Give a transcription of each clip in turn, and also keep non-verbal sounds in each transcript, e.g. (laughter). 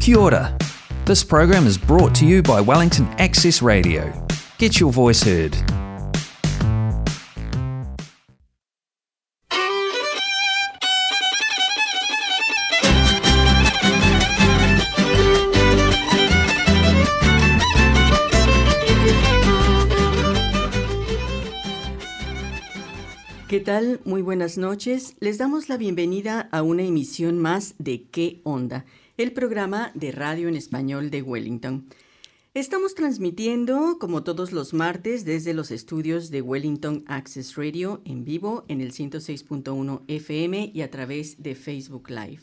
Kia ora. This program is brought to you by Wellington Access Radio. Get your voice heard. ¿Qué tal? Muy buenas noches. Les damos la bienvenida a una emisión más de ¿Qué onda? El programa de radio en español de Wellington. Estamos transmitiendo, como todos los martes, desde los estudios de Wellington Access Radio en vivo en el 106.1 FM y a través de Facebook Live.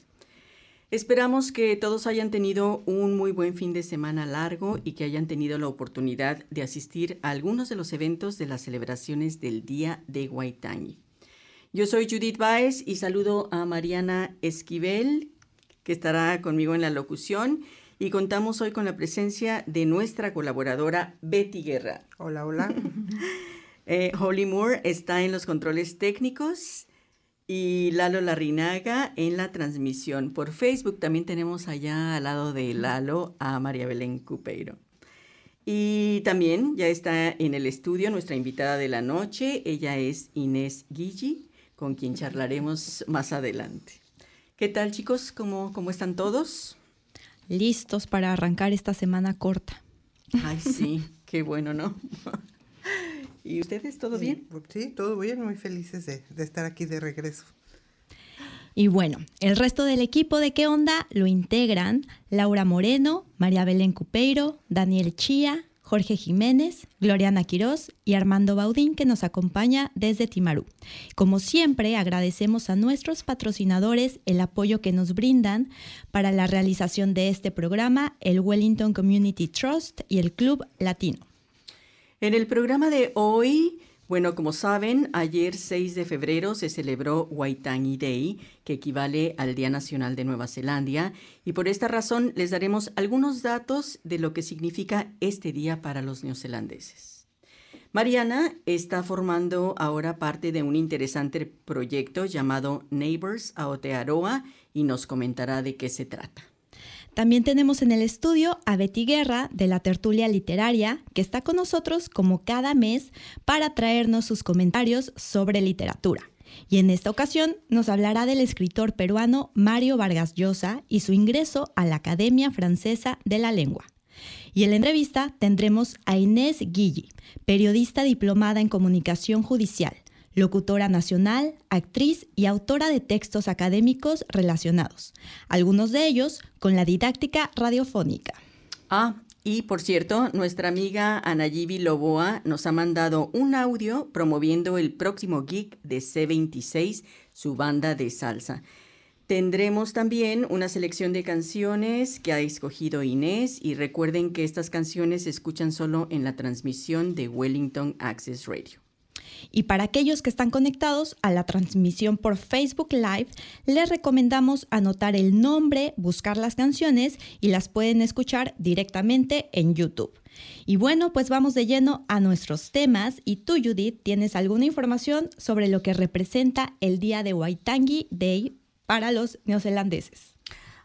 Esperamos que todos hayan tenido un muy buen fin de semana largo y que hayan tenido la oportunidad de asistir a algunos de los eventos de las celebraciones del Día de Waitangi. Yo soy Judith Baez y saludo a Mariana Esquivel, que estará conmigo en la locución, y contamos hoy con la presencia de nuestra colaboradora Betty Guerra. Hola, hola. (laughs) eh, Holly Moore está en los controles técnicos y Lalo Larrinaga en la transmisión. Por Facebook también tenemos allá al lado de Lalo a María Belén Cupeiro. Y también ya está en el estudio nuestra invitada de la noche. Ella es Inés Guigi, con quien charlaremos más adelante. ¿Qué tal chicos? ¿Cómo, cómo están todos? Listos para arrancar esta semana corta. Ay, sí, (laughs) qué bueno, ¿no? ¿Y ustedes todo bien? Sí, todo bien, muy felices de, de, estar aquí de regreso. Y bueno, el resto del equipo de qué onda lo integran Laura Moreno, María Belén Cupeiro, Daniel Chía, Jorge Jiménez, Gloriana Quirós y Armando Baudín que nos acompaña desde Timarú. Como siempre, agradecemos a nuestros patrocinadores el apoyo que nos brindan para la realización de este programa, el Wellington Community Trust y el Club Latino. En el programa de hoy, bueno, como saben, ayer 6 de febrero se celebró Waitangi Day, que equivale al Día Nacional de Nueva Zelanda, y por esta razón les daremos algunos datos de lo que significa este día para los neozelandeses. Mariana está formando ahora parte de un interesante proyecto llamado Neighbors Aotearoa y nos comentará de qué se trata. También tenemos en el estudio a Betty Guerra de la Tertulia Literaria, que está con nosotros como cada mes para traernos sus comentarios sobre literatura. Y en esta ocasión nos hablará del escritor peruano Mario Vargas Llosa y su ingreso a la Academia Francesa de la Lengua. Y en la entrevista tendremos a Inés Guilli, periodista diplomada en comunicación judicial, locutora nacional, actriz y autora de textos académicos relacionados, algunos de ellos con la didáctica radiofónica. Ah, y por cierto, nuestra amiga Anayibi Loboa nos ha mandado un audio promoviendo el próximo gig de C26, su banda de salsa. Tendremos también una selección de canciones que ha escogido Inés y recuerden que estas canciones se escuchan solo en la transmisión de Wellington Access Radio. Y para aquellos que están conectados a la transmisión por Facebook Live, les recomendamos anotar el nombre, buscar las canciones y las pueden escuchar directamente en YouTube. Y bueno, pues vamos de lleno a nuestros temas. Y tú, Judith, ¿tienes alguna información sobre lo que representa el día de Waitangi Day para los neozelandeses?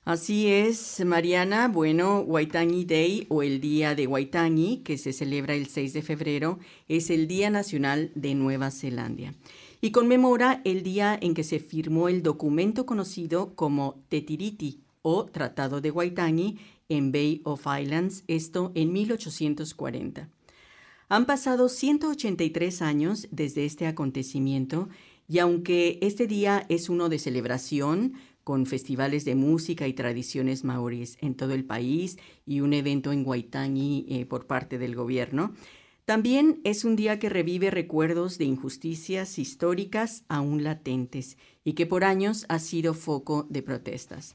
Así es, Mariana. Bueno, Waitangi Day o el Día de Waitangi, que se celebra el 6 de febrero, es el Día Nacional de Nueva Zelanda y conmemora el día en que se firmó el documento conocido como Tetiriti o Tratado de Waitangi en Bay of Islands, esto en 1840. Han pasado 183 años desde este acontecimiento y aunque este día es uno de celebración, con festivales de música y tradiciones maoríes en todo el país y un evento en Waitangi eh, por parte del gobierno. También es un día que revive recuerdos de injusticias históricas aún latentes y que por años ha sido foco de protestas.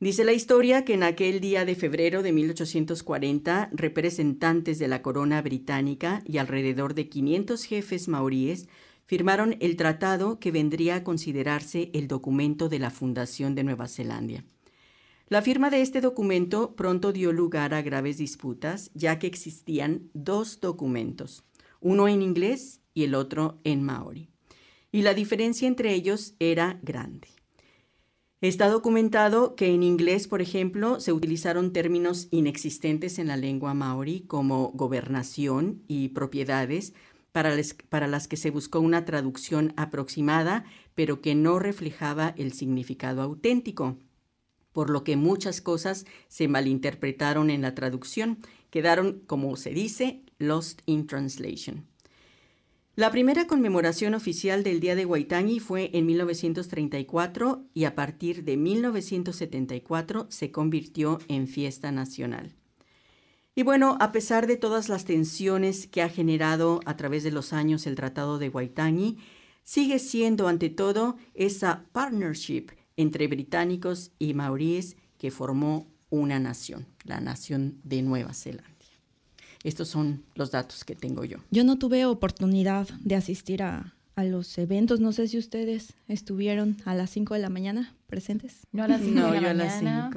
Dice la historia que en aquel día de febrero de 1840, representantes de la corona británica y alrededor de 500 jefes maoríes firmaron el tratado que vendría a considerarse el documento de la fundación de Nueva Zelanda. La firma de este documento pronto dio lugar a graves disputas, ya que existían dos documentos, uno en inglés y el otro en maori, y la diferencia entre ellos era grande. Está documentado que en inglés, por ejemplo, se utilizaron términos inexistentes en la lengua maori como gobernación y propiedades, para, las que se buscó una traducción aproximada, pero que no reflejaba el significado auténtico, por lo que muchas cosas se malinterpretaron en la traducción, quedaron, como se dice, lost in translation. La primera conmemoración oficial del Día de Waitangi fue en 1934 y a partir de 1974 se convirtió en fiesta nacional. Y bueno, a pesar de todas las tensiones que ha generado a través de los años el Tratado de Waitangi, sigue siendo ante todo esa partnership entre británicos y maoríes que formó una nación, la nación de Nueva Zelanda. Estos son los datos que tengo yo. Yo no tuve oportunidad de asistir a, los eventos. No sé si ustedes estuvieron a las 5 de la mañana presentes. No a las 5 de la mañana.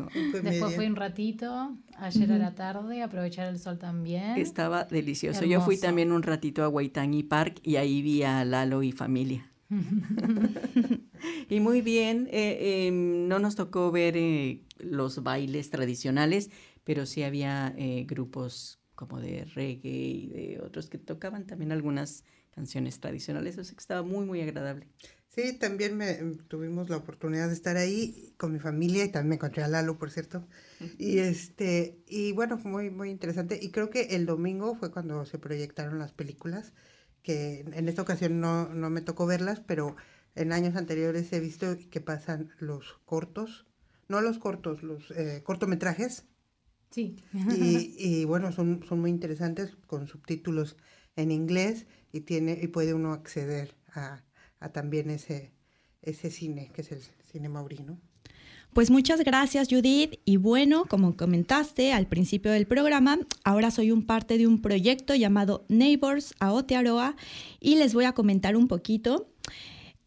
Después fui un ratito, ayer a la tarde, aprovechar el sol también. Estaba delicioso. Yo fui también un ratito a Waitangi Park y ahí vi a Lalo y familia. (laughs) y muy bien, eh, em, no nos tocó ver eh, los bailes tradicionales, pero sí había eh, grupos como de reggae y de otros que tocaban también algunas canciones tradicionales. Eso que estaba muy, muy agradable. Sí, también me, em, tuvimos la oportunidad de estar ahí con mi familia y también me encontré a Lalo, por cierto. Y este, y bueno, fue muy, muy interesante. Y creo que el domingo fue cuando se proyectaron las películas, que en esta ocasión no, no me tocó verlas, pero en años anteriores he visto que pasan los cortos, no los cortos, los eh, cortometrajes Sí. Y, (laughs) bueno, son, son muy interesantes con subtítulos en inglés y, tiene, y puede uno acceder a, también ese, ese cine, que es el cine maurino. Pues muchas gracias Judith y bueno, como comentaste al principio del programa, ahora soy un parte de un proyecto llamado Neighbors Aotearoa y les voy a comentar un poquito.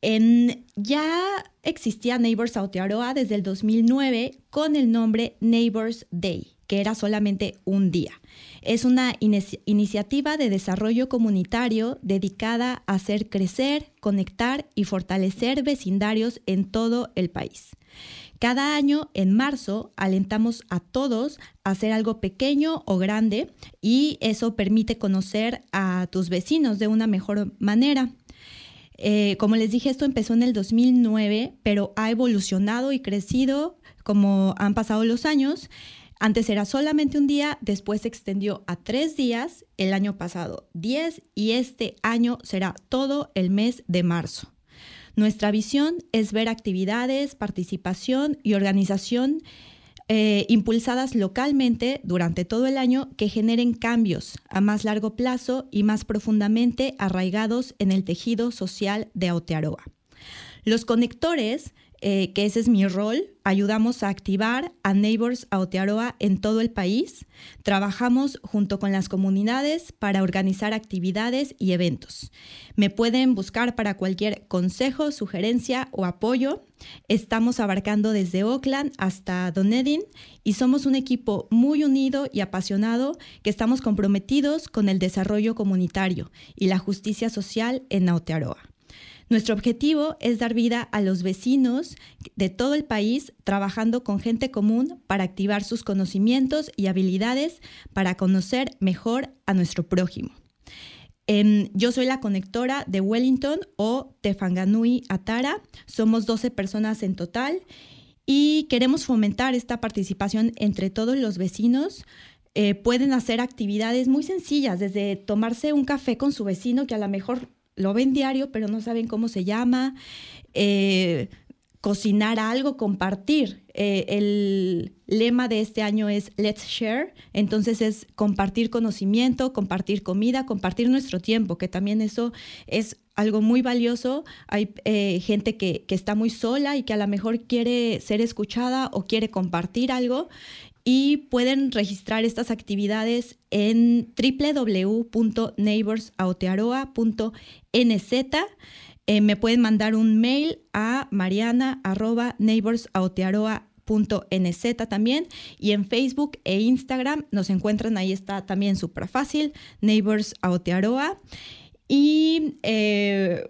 En, ya existía Neighbors Aotearoa desde el 2009 con el nombre Neighbors Day que era solamente un día. Es una iniciativa de desarrollo comunitario dedicada a hacer crecer, conectar y fortalecer vecindarios en todo el país. Cada año, en marzo, alentamos a todos a hacer algo pequeño o grande y eso permite conocer a tus vecinos de una mejor manera. Eh, como les dije, esto empezó en el 2009, pero ha evolucionado y crecido como han pasado los años. Antes era solamente un día, después se extendió a tres días, el año pasado diez y este año será todo el mes de marzo. Nuestra visión es ver actividades, participación y organización eh, impulsadas localmente durante todo el año que generen cambios a más largo plazo y más profundamente arraigados en el tejido social de Aotearoa. Los conectores eh, que ese es mi rol. Ayudamos a activar a Neighbors Aotearoa en todo el país. Trabajamos junto con las comunidades para organizar actividades y eventos. Me pueden buscar para cualquier consejo, sugerencia o apoyo. Estamos abarcando desde Oakland hasta Dunedin y somos un equipo muy unido y apasionado que estamos comprometidos con el desarrollo comunitario y la justicia social en Aotearoa. Nuestro objetivo es dar vida a los vecinos de todo el país trabajando con gente común para activar sus conocimientos y habilidades para conocer mejor a nuestro prójimo. Em, yo soy la conectora de Wellington o Tefanganui Atara. Somos 12 personas en total y queremos fomentar esta participación entre todos los vecinos. Eh, pueden hacer actividades muy sencillas, desde tomarse un café con su vecino que a lo mejor lo ven diario, pero no saben cómo se llama. Eh, cocinar algo, compartir. Eh, el lema de este año es Let's Share, entonces es compartir conocimiento, compartir comida, compartir nuestro tiempo, que también eso es algo muy valioso. Hay eh, gente que, que, está muy sola y que a lo mejor quiere ser escuchada o quiere compartir algo y pueden registrar estas actividades en www.neighborsaotearoa.nz. Eh, me pueden mandar un mail a mariana.neighborsaotearoa.nz también y en Facebook e Instagram nos encuentran, ahí está también súper fácil, Neighbors Aotearoa. Y eh,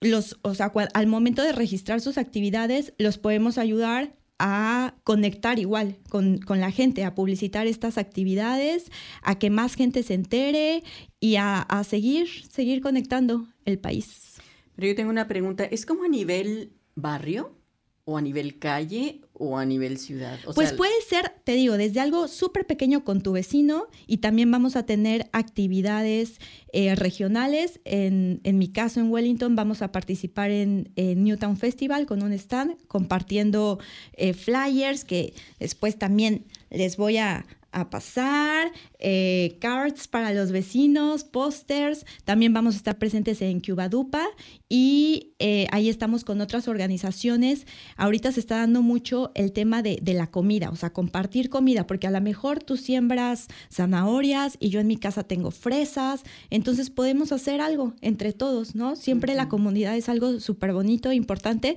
los, o sea, al momento de registrar sus actividades, los podemos ayudar a conectar igual con, la gente, a publicitar estas actividades, a que más gente se entere y a, a seguir, seguir conectando el país. Pero yo tengo una pregunta, ¿es como a nivel barrio? O a nivel calle o a nivel ciudad? pues puede ser, te digo, desde algo súper pequeño con tu vecino y también vamos a tener actividades eh, regionales. En, mi caso, en Wellington, vamos a participar en, Newtown Festival con un stand compartiendo eh, flyers que después también les voy a, a pasar, eh, cards para los vecinos, pósters. También vamos a estar presentes en Cubadupa y eh, ahí estamos con otras organizaciones. Ahorita se está dando mucho el tema de, de, la comida, o sea, compartir comida, porque a lo mejor tú siembras zanahorias y yo en mi casa tengo fresas, entonces podemos hacer algo entre todos, ¿no? Siempre la comunidad es algo súper bonito, importante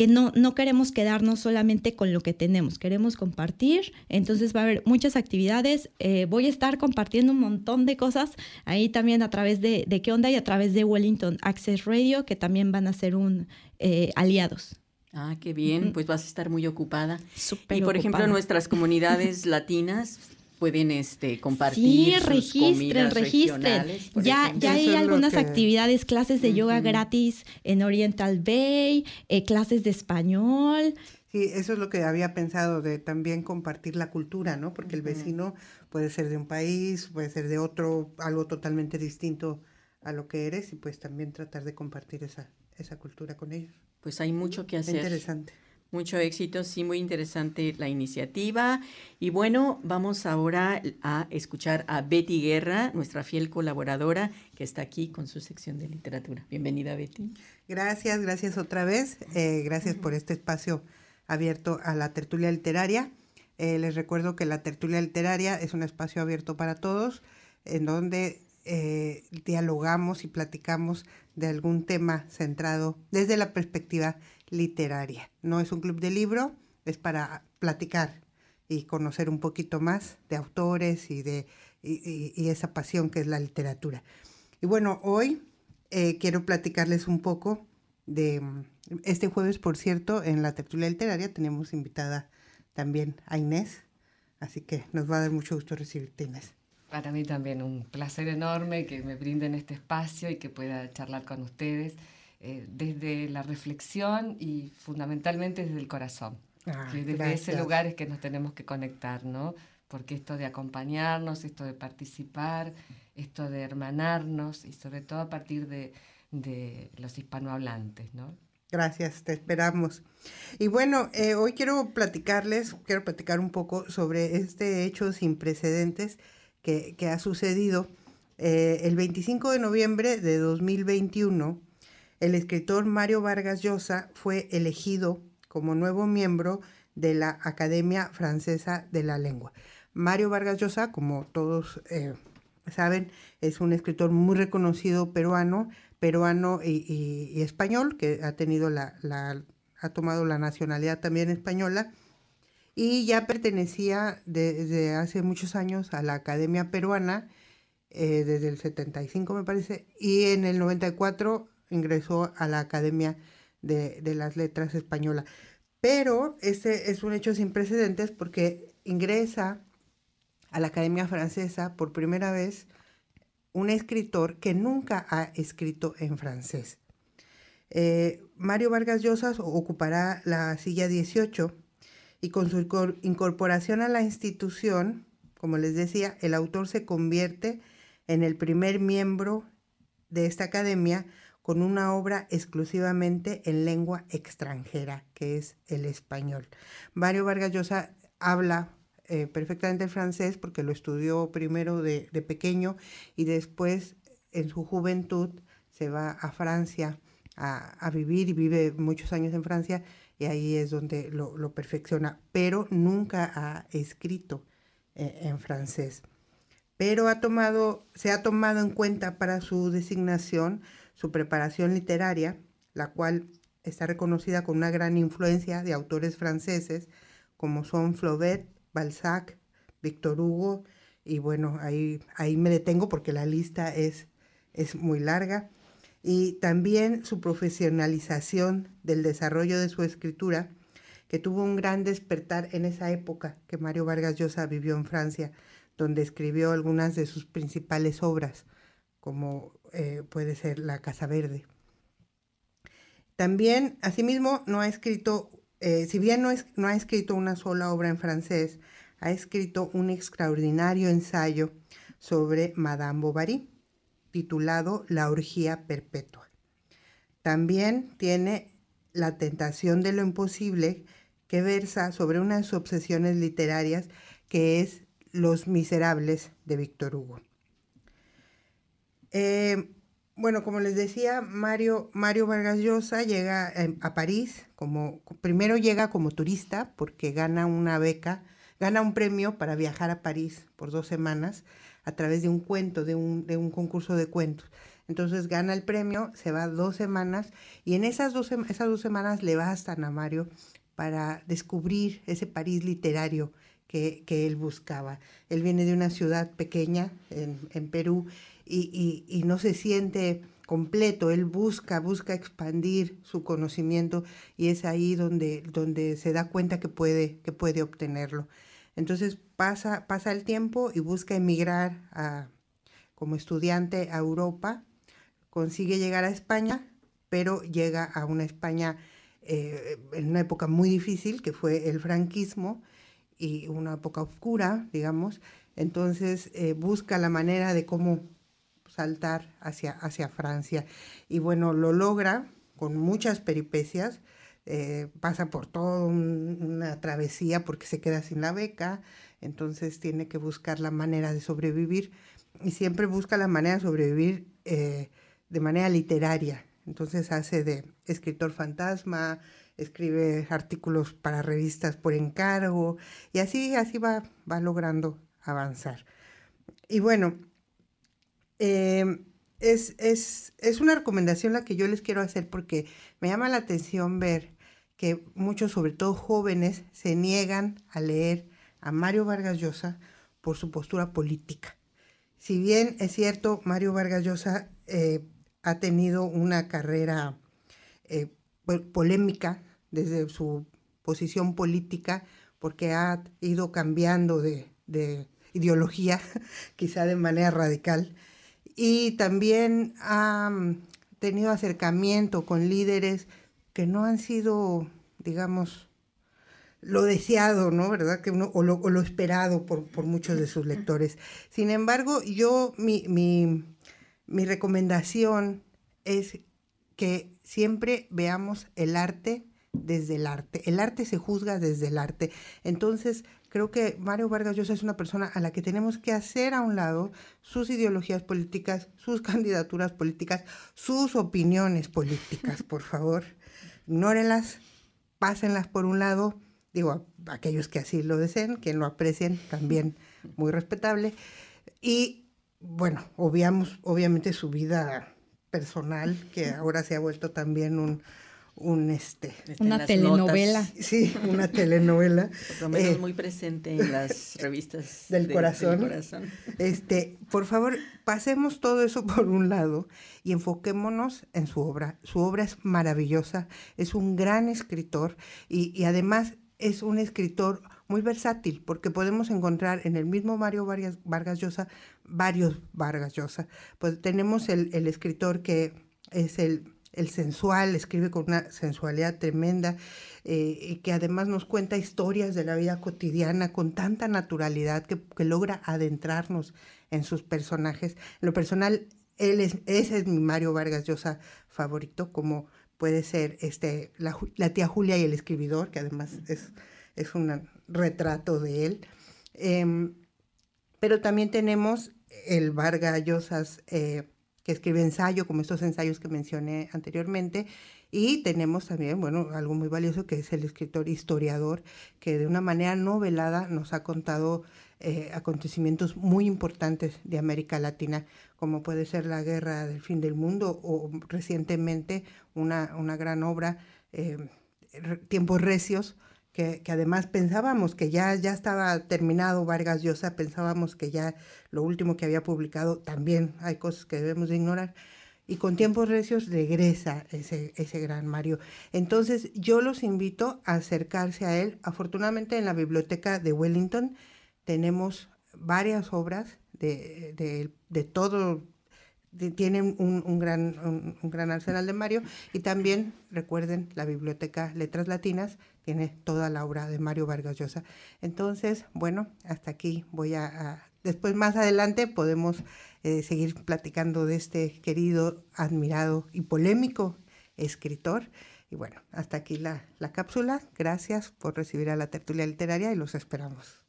que no, no queremos quedarnos solamente con lo que tenemos, queremos compartir. Entonces va a haber muchas actividades. Eh, voy a estar compartiendo un montón de cosas ahí también a través de, de qué onda y a través de Wellington Access Radio, que también van a ser un eh, aliados. Ah, qué bien, pues vas a estar muy ocupada. y por ejemplo, nuestras comunidades (laughs) latinas pueden este, compartir. Sí, registren, registren. Ya, ya hay algunas actividades, clases de yoga gratis en Oriental Bay, eh, clases de español. Sí, eso es lo que había pensado de también compartir la cultura, ¿no? Porque el vecino puede ser de un país, puede ser de otro, algo totalmente distinto a lo que eres y pues también tratar de compartir esa, esa cultura con ellos. Pues hay mucho que hacer. Interesante. Mucho éxito, sí, muy interesante la iniciativa. Y bueno, vamos ahora a escuchar a Betty Guerra, nuestra fiel colaboradora, que está aquí con su sección de literatura. Bienvenida, Betty. Gracias, gracias otra vez. Eh, gracias por este espacio abierto a la tertulia literaria. Eh, les recuerdo que la tertulia literaria es un espacio abierto para todos, en donde eh, dialogamos y platicamos de algún tema centrado desde la perspectiva literaria. No es un club de libro, es para platicar y conocer un poquito más de autores y de y, esa pasión que es la literatura. Y bueno, hoy eh, quiero platicarles un poco de este jueves, por cierto, en la tertulia literaria tenemos invitada también a Inés, así que nos va a dar mucho gusto recibirte, Inés. Para mí también un placer enorme que me brinden este espacio y que pueda charlar con ustedes eh, desde la reflexión y fundamentalmente desde el corazón. Ah, desde ese lugar es que nos tenemos que conectar, ¿no? Porque esto de acompañarnos, esto de participar, esto de hermanarnos y sobre todo a partir de, de los hispanohablantes, ¿no? Gracias, te esperamos. Y bueno, eh, hoy quiero platicarles, quiero platicar un poco sobre este hecho sin precedentes que, que ha sucedido. Eh, el 25 de noviembre de 2021, el escritor Mario Vargas Llosa fue elegido como nuevo miembro de la Academia Francesa de la Lengua. Mario Vargas Llosa, como todos eh, saben, es un escritor muy reconocido peruano, peruano y, español, que ha tenido la, ha tomado la nacionalidad también española y ya pertenecía desde hace muchos años a la Academia Peruana, eh, desde el 75 me parece, y en el 94 ingresó a la Academia de, las Letras Española. Pero este es un hecho sin precedentes porque ingresa a la Academia Francesa por primera vez un escritor que nunca ha escrito en francés. Eh, Mario Vargas Llosa ocupará la silla 18 y con su incorporación a la institución, como les decía, el autor se convierte en el primer miembro de esta academia con una obra exclusivamente en lengua extranjera, que es el español. Mario Vargas Llosa habla eh, perfectamente el francés porque lo estudió primero de, pequeño y después en su juventud se va a Francia a, vivir y vive muchos años en Francia y ahí es donde lo, perfecciona, pero nunca ha escrito eh, en francés. Pero ha tomado, se ha tomado en cuenta para su designación su preparación literaria, la cual está reconocida con una gran influencia de autores franceses como son Flaubert, Balzac, Victor Hugo, y bueno, ahí, ahí me detengo porque la lista es, es muy larga. y también su profesionalización del desarrollo de su escritura, que tuvo un gran despertar en esa época que Mario Vargas Llosa vivió en Francia, donde escribió algunas de sus principales obras, como eh, puede ser La Casa Verde. También, asimismo, no ha escrito, eh, si bien no, no ha escrito una sola obra en francés, ha escrito un extraordinario ensayo sobre Madame Bovary, titulado La orgía perpetua. También tiene La tentación de lo imposible, que versa sobre una de sus obsesiones literarias, que es Los Miserables de Víctor Hugo. Eh, bueno, como les decía, Mario, Mario Vargas Llosa llega a París, como, primero llega como turista porque gana una beca, gana un premio para viajar a París por dos semanas a través de un cuento, de un, de un concurso de cuentos. Entonces gana el premio, se va dos semanas y en esas dos, esas dos semanas le bastan a Mario para descubrir ese París literario que, que él buscaba. Él viene de una ciudad pequeña en, en Perú y, no se siente completo, él busca, busca expandir su conocimiento y es ahí donde, donde se da cuenta que puede, que puede obtenerlo. Entonces pasa, pasa el tiempo y busca emigrar a, como estudiante a Europa, consigue llegar a España, pero llega a una España eh, en una época muy difícil, que fue el franquismo, y una época oscura, digamos. Entonces eh, busca la manera de cómo saltar hacia, hacia Francia. Y bueno, lo logra con muchas peripecias, eh, pasa por toda una travesía porque se queda sin la beca, entonces tiene que buscar la manera de sobrevivir y siempre busca la manera de sobrevivir eh, de manera literaria. Entonces hace de escritor fantasma, escribe artículos para revistas por encargo y así, así va, va logrando avanzar. Y bueno, eh, es, es, es, una recomendación la que yo les quiero hacer porque me llama la atención ver que muchos, sobre todo jóvenes, se niegan a leer a Mario Vargas Llosa por su postura política. Si bien es cierto, Mario Vargas Llosa eh, ha tenido una carrera eh, polémica desde su posición política, porque ha ido cambiando de, de ideología, (laughs) quizá de manera radical, y también ha tenido acercamiento con líderes que no han sido, digamos, lo deseado, ¿no? ¿Verdad? Que uno, o, lo, o lo esperado por, por, muchos de sus lectores. Sin embargo, yo, mi, mi, mi recomendación es que siempre veamos el arte desde el arte. El arte se juzga desde el arte. Entonces, creo que Mario Vargas Llosa es una persona a la que tenemos que hacer a un lado sus ideologías políticas, sus (laughs) candidaturas políticas, sus opiniones políticas, por favor. Ignórenlas, pásenlas por un lado digo, aquellos que así lo deseen, quien lo aprecien, también muy respetable. Y bueno, obviamos obviamente su vida personal, que ahora se ha vuelto también un, un este una telenovela sí una telenovela (laughs) por lo menos eh, muy presente en las (laughs) revistas del, de, corazón. del, corazón. este por favor pasemos todo eso por un lado y enfoquémonos en su obra su obra es maravillosa es un gran escritor y, y además es un escritor muy versátil porque podemos encontrar en el mismo Mario Vargas Llosa varios Vargas Llosa. Pues tenemos el, el escritor que es el, el, sensual, escribe con una sensualidad tremenda eh, y que además nos cuenta historias de la vida cotidiana con tanta naturalidad que, que logra adentrarnos en sus personajes. En lo personal, él es, ese es mi Mario Vargas Llosa favorito como puede ser este, la, la, tía Julia y el escribidor, que además es, es un retrato de él. Eh, pero también tenemos el Vargas Llosas, eh, escribe ensayo, como estos ensayos que mencioné anteriormente, y tenemos también, bueno, algo muy valioso que es el escritor historiador, que de una manera novelada nos ha contado eh, acontecimientos muy importantes de América Latina, como puede ser la Guerra del Fin del Mundo o recientemente una, una gran obra, eh, Tiempos Recios, que, además pensábamos que ya, ya estaba terminado Vargas Llosa, pensábamos que ya lo último que había publicado también hay cosas que debemos de ignorar. y con tiempos recios regresa ese, ese gran Mario. Entonces yo los invito a acercarse a él. Afortunadamente en la biblioteca de Wellington tenemos varias obras de, de, de todo, tienen un, un gran, un, gran arsenal de Mario y también recuerden la biblioteca Letras Latinas tiene toda la obra de Mario Vargas Llosa. Entonces, bueno, hasta aquí voy a después más adelante podemos eh, seguir platicando de este querido, admirado y polémico escritor. Y bueno, hasta aquí la, la cápsula. Gracias por recibir a la tertulia literaria y los esperamos.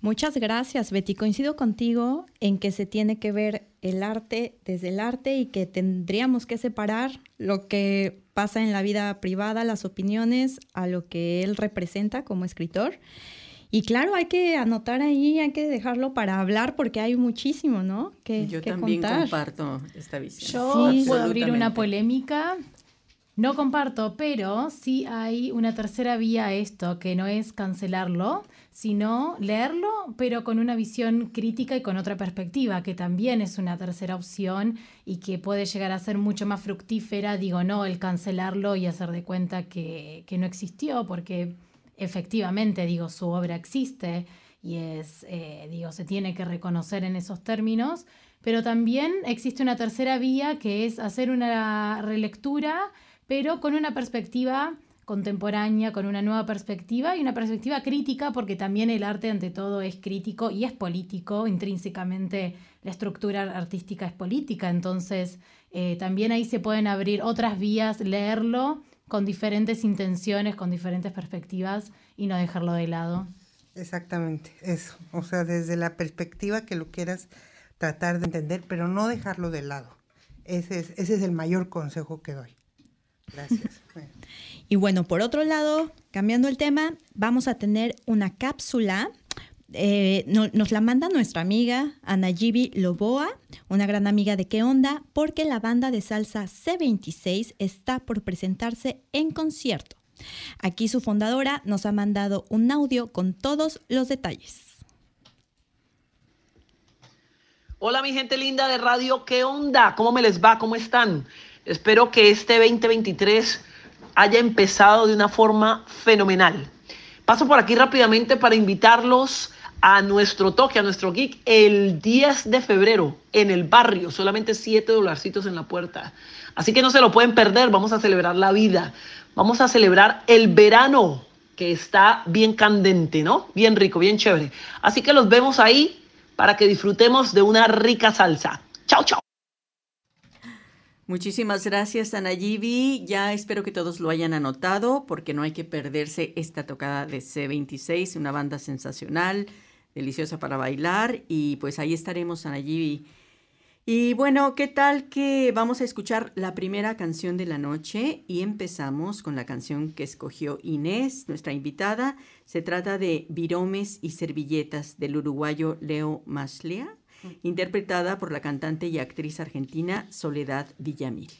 Muchas gracias, Betty. Coincido contigo en que se tiene que ver el arte desde el arte y que tendríamos que separar lo que pasa en la vida privada, las opiniones, a lo que él representa como escritor. Y claro, hay que anotar ahí, hay que dejarlo para hablar porque hay muchísimo, ¿no? Que, Yo también comparto esta visión. Yo puedo abrir una polémica. No comparto, pero sí hay una tercera vía a esto, que no es cancelarlo, sino leerlo, pero con una visión crítica y con otra perspectiva, que también es una tercera opción y que puede llegar a ser mucho más fructífera. Digo, no, el cancelarlo y hacer de cuenta que, que no existió, porque efectivamente, digo, su obra existe y es, eh, digo, se tiene que reconocer en esos términos, pero también existe una tercera vía que es hacer una relectura, pero con una perspectiva contemporánea, con una nueva perspectiva y una perspectiva crítica, porque también el arte ante todo es crítico y es político, intrínsecamente la estructura artística es política, entonces eh, también ahí se pueden abrir otras vías, leerlo con diferentes intenciones, con diferentes perspectivas y no dejarlo de lado. Exactamente, eso. O sea, desde la perspectiva que lo quieras tratar de entender, pero no dejarlo de lado. Ese es, ese es el mayor consejo que doy. Gracias. Y bueno, por otro lado, cambiando el tema, vamos a tener una cápsula eh, nos la manda nuestra amiga Anayibi Loboa, una gran amiga de ¿Qué onda? Porque la banda de salsa C26 está por presentarse en concierto. Aquí su fundadora nos ha mandado un audio con todos los detalles. Hola mi gente linda de radio, ¿qué onda? ¿Cómo me les va? ¿Cómo están? Espero que este 2023 haya empezado de una forma fenomenal. Paso por aquí rápidamente para invitarlos a nuestro toque, a nuestro geek, el 10 de febrero en el barrio, solamente 7 dolarcitos en la puerta. Así que no se lo pueden perder, vamos a celebrar la vida, vamos a celebrar el verano que está bien candente, ¿no? Bien rico, bien chévere. Así que los vemos ahí para que disfrutemos de una rica salsa. Chao, chao. Muchísimas gracias, Anayibi. Ya espero que todos lo hayan anotado porque no hay que perderse esta tocada de C26, una banda sensacional deliciosa para bailar y pues ahí estaremos allí. Y bueno, ¿qué tal que vamos a escuchar la primera canción de la noche? Y empezamos con la canción que escogió Inés, nuestra invitada. Se trata de Viromes y Servilletas del uruguayo Leo Maslia, interpretada por la cantante y actriz argentina Soledad Villamil.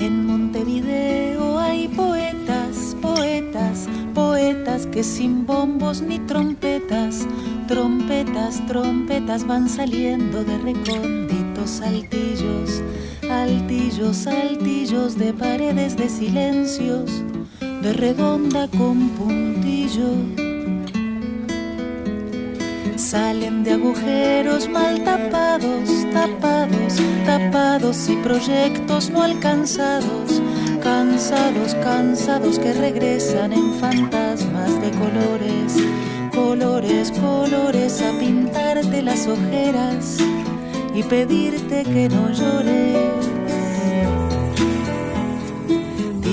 En Montevideo hay poetas, poetas, poetas que sin bombos ni trompetas, trompetas, trompetas van saliendo de recónditos altillos, altillos, altillos de paredes de silencios, de redonda con puntillo Salen de agujeros mal tapados, tapados, tapados y proyectos no alcanzados, cansados, cansados que regresan en fantasmas de colores, colores, colores a pintarte las ojeras y pedirte que no llores.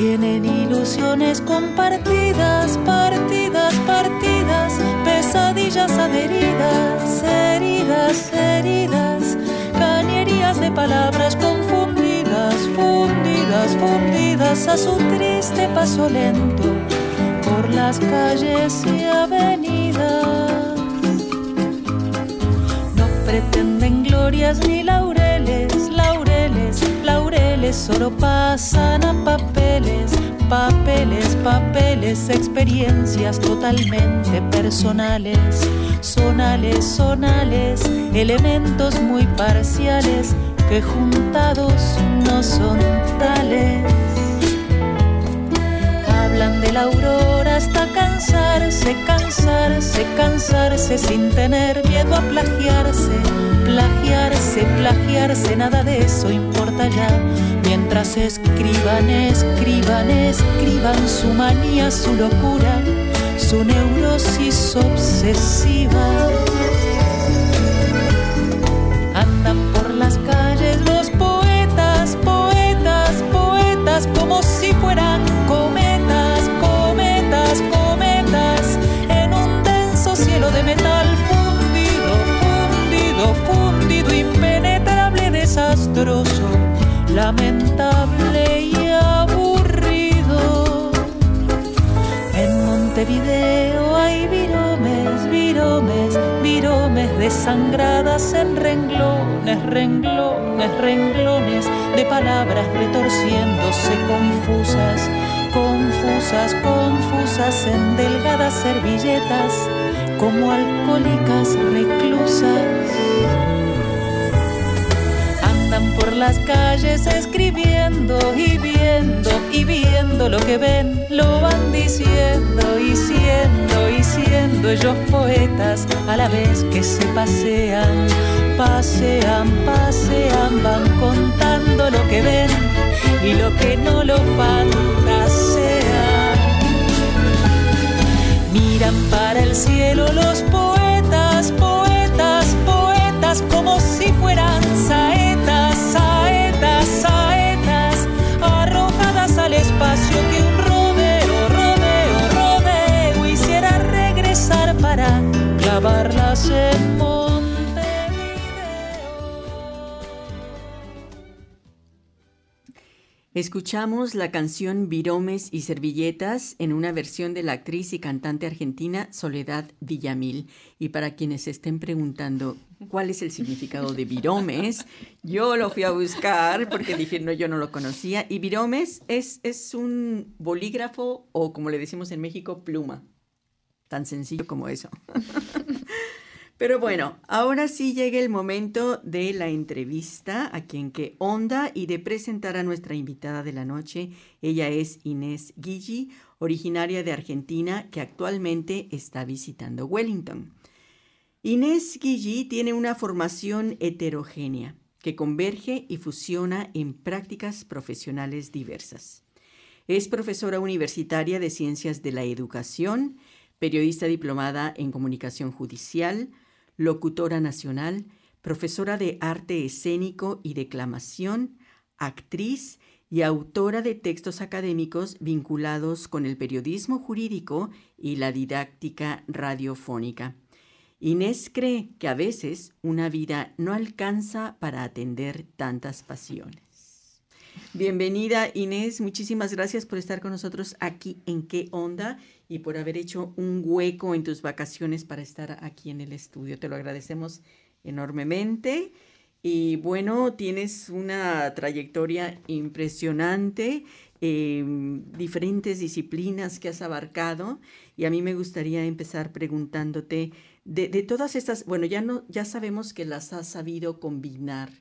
Tienen ilusiones compartidas, partidas, partidas, pesadillas adheridas, heridas, heridas, cañerías de palabras confundidas, fundidas, fundidas a su triste paso lento por las calles y avenidas. No pretenden glorias ni laureles, laureles, solo pasan a papeles papeles, papeles, experiencias totalmente personales, sonales, sonales, elementos muy parciales que juntados no son tales. Hablan de la aurora hasta cansarse, cansarse, cansarse sin tener miedo a plagiarse, plagiarse, plagiarse, nada de eso importa ya. Mientras escriban, escriban, escriban su manía, su locura, su neurosis obsesiva. Lamentable y aburrido. En Montevideo hay viromes, viromes, viromes desangradas en renglones, renglones, renglones de palabras retorciéndose confusas, confusas, confusas en delgadas servilletas como alcohólicas reclusas. Las calles escribiendo y viendo y viendo lo que ven, lo van diciendo y siendo y siendo ellos poetas a la vez que se pasean, pasean, pasean, van contando lo que ven y lo que no lo fantasean. Miran para el cielo los poetas, poetas, poetas como si fueran saetas, clavarlas en Escuchamos la canción Viromes y Servilletas en una versión de la actriz y cantante argentina Soledad Villamil. Y para quienes estén preguntando cuál es el significado de viromes, yo lo fui a buscar porque dije, no, yo no lo conocía. Y viromes es, es un bolígrafo o como le decimos en México, pluma. Tan sencillo como eso. (laughs) Pero bueno, ahora sí llega el momento de la entrevista a quien que onda y de presentar a nuestra invitada de la noche. Ella es Inés Guigi, originaria de Argentina, que actualmente está visitando Wellington. Inés Guigi tiene una formación heterogénea que converge y fusiona en prácticas profesionales diversas. Es profesora universitaria de Ciencias de la Educación, periodista diplomada en Comunicación Judicial, locutora nacional, profesora de arte escénico y declamación, actriz y autora de textos académicos vinculados con el periodismo jurídico y la didáctica radiofónica. Inés cree que a veces una vida no alcanza para atender tantas pasiones. Bienvenida Inés, muchísimas gracias por estar con nosotros aquí en ¿Qué onda? y por haber hecho un hueco en tus vacaciones para estar aquí en el estudio. Te lo agradecemos enormemente. Y bueno, tienes una trayectoria impresionante, em, diferentes disciplinas que has abarcado. Y a mí me gustaría empezar preguntándote de, todas estas, bueno, ya no, ya sabemos que las has sabido combinar,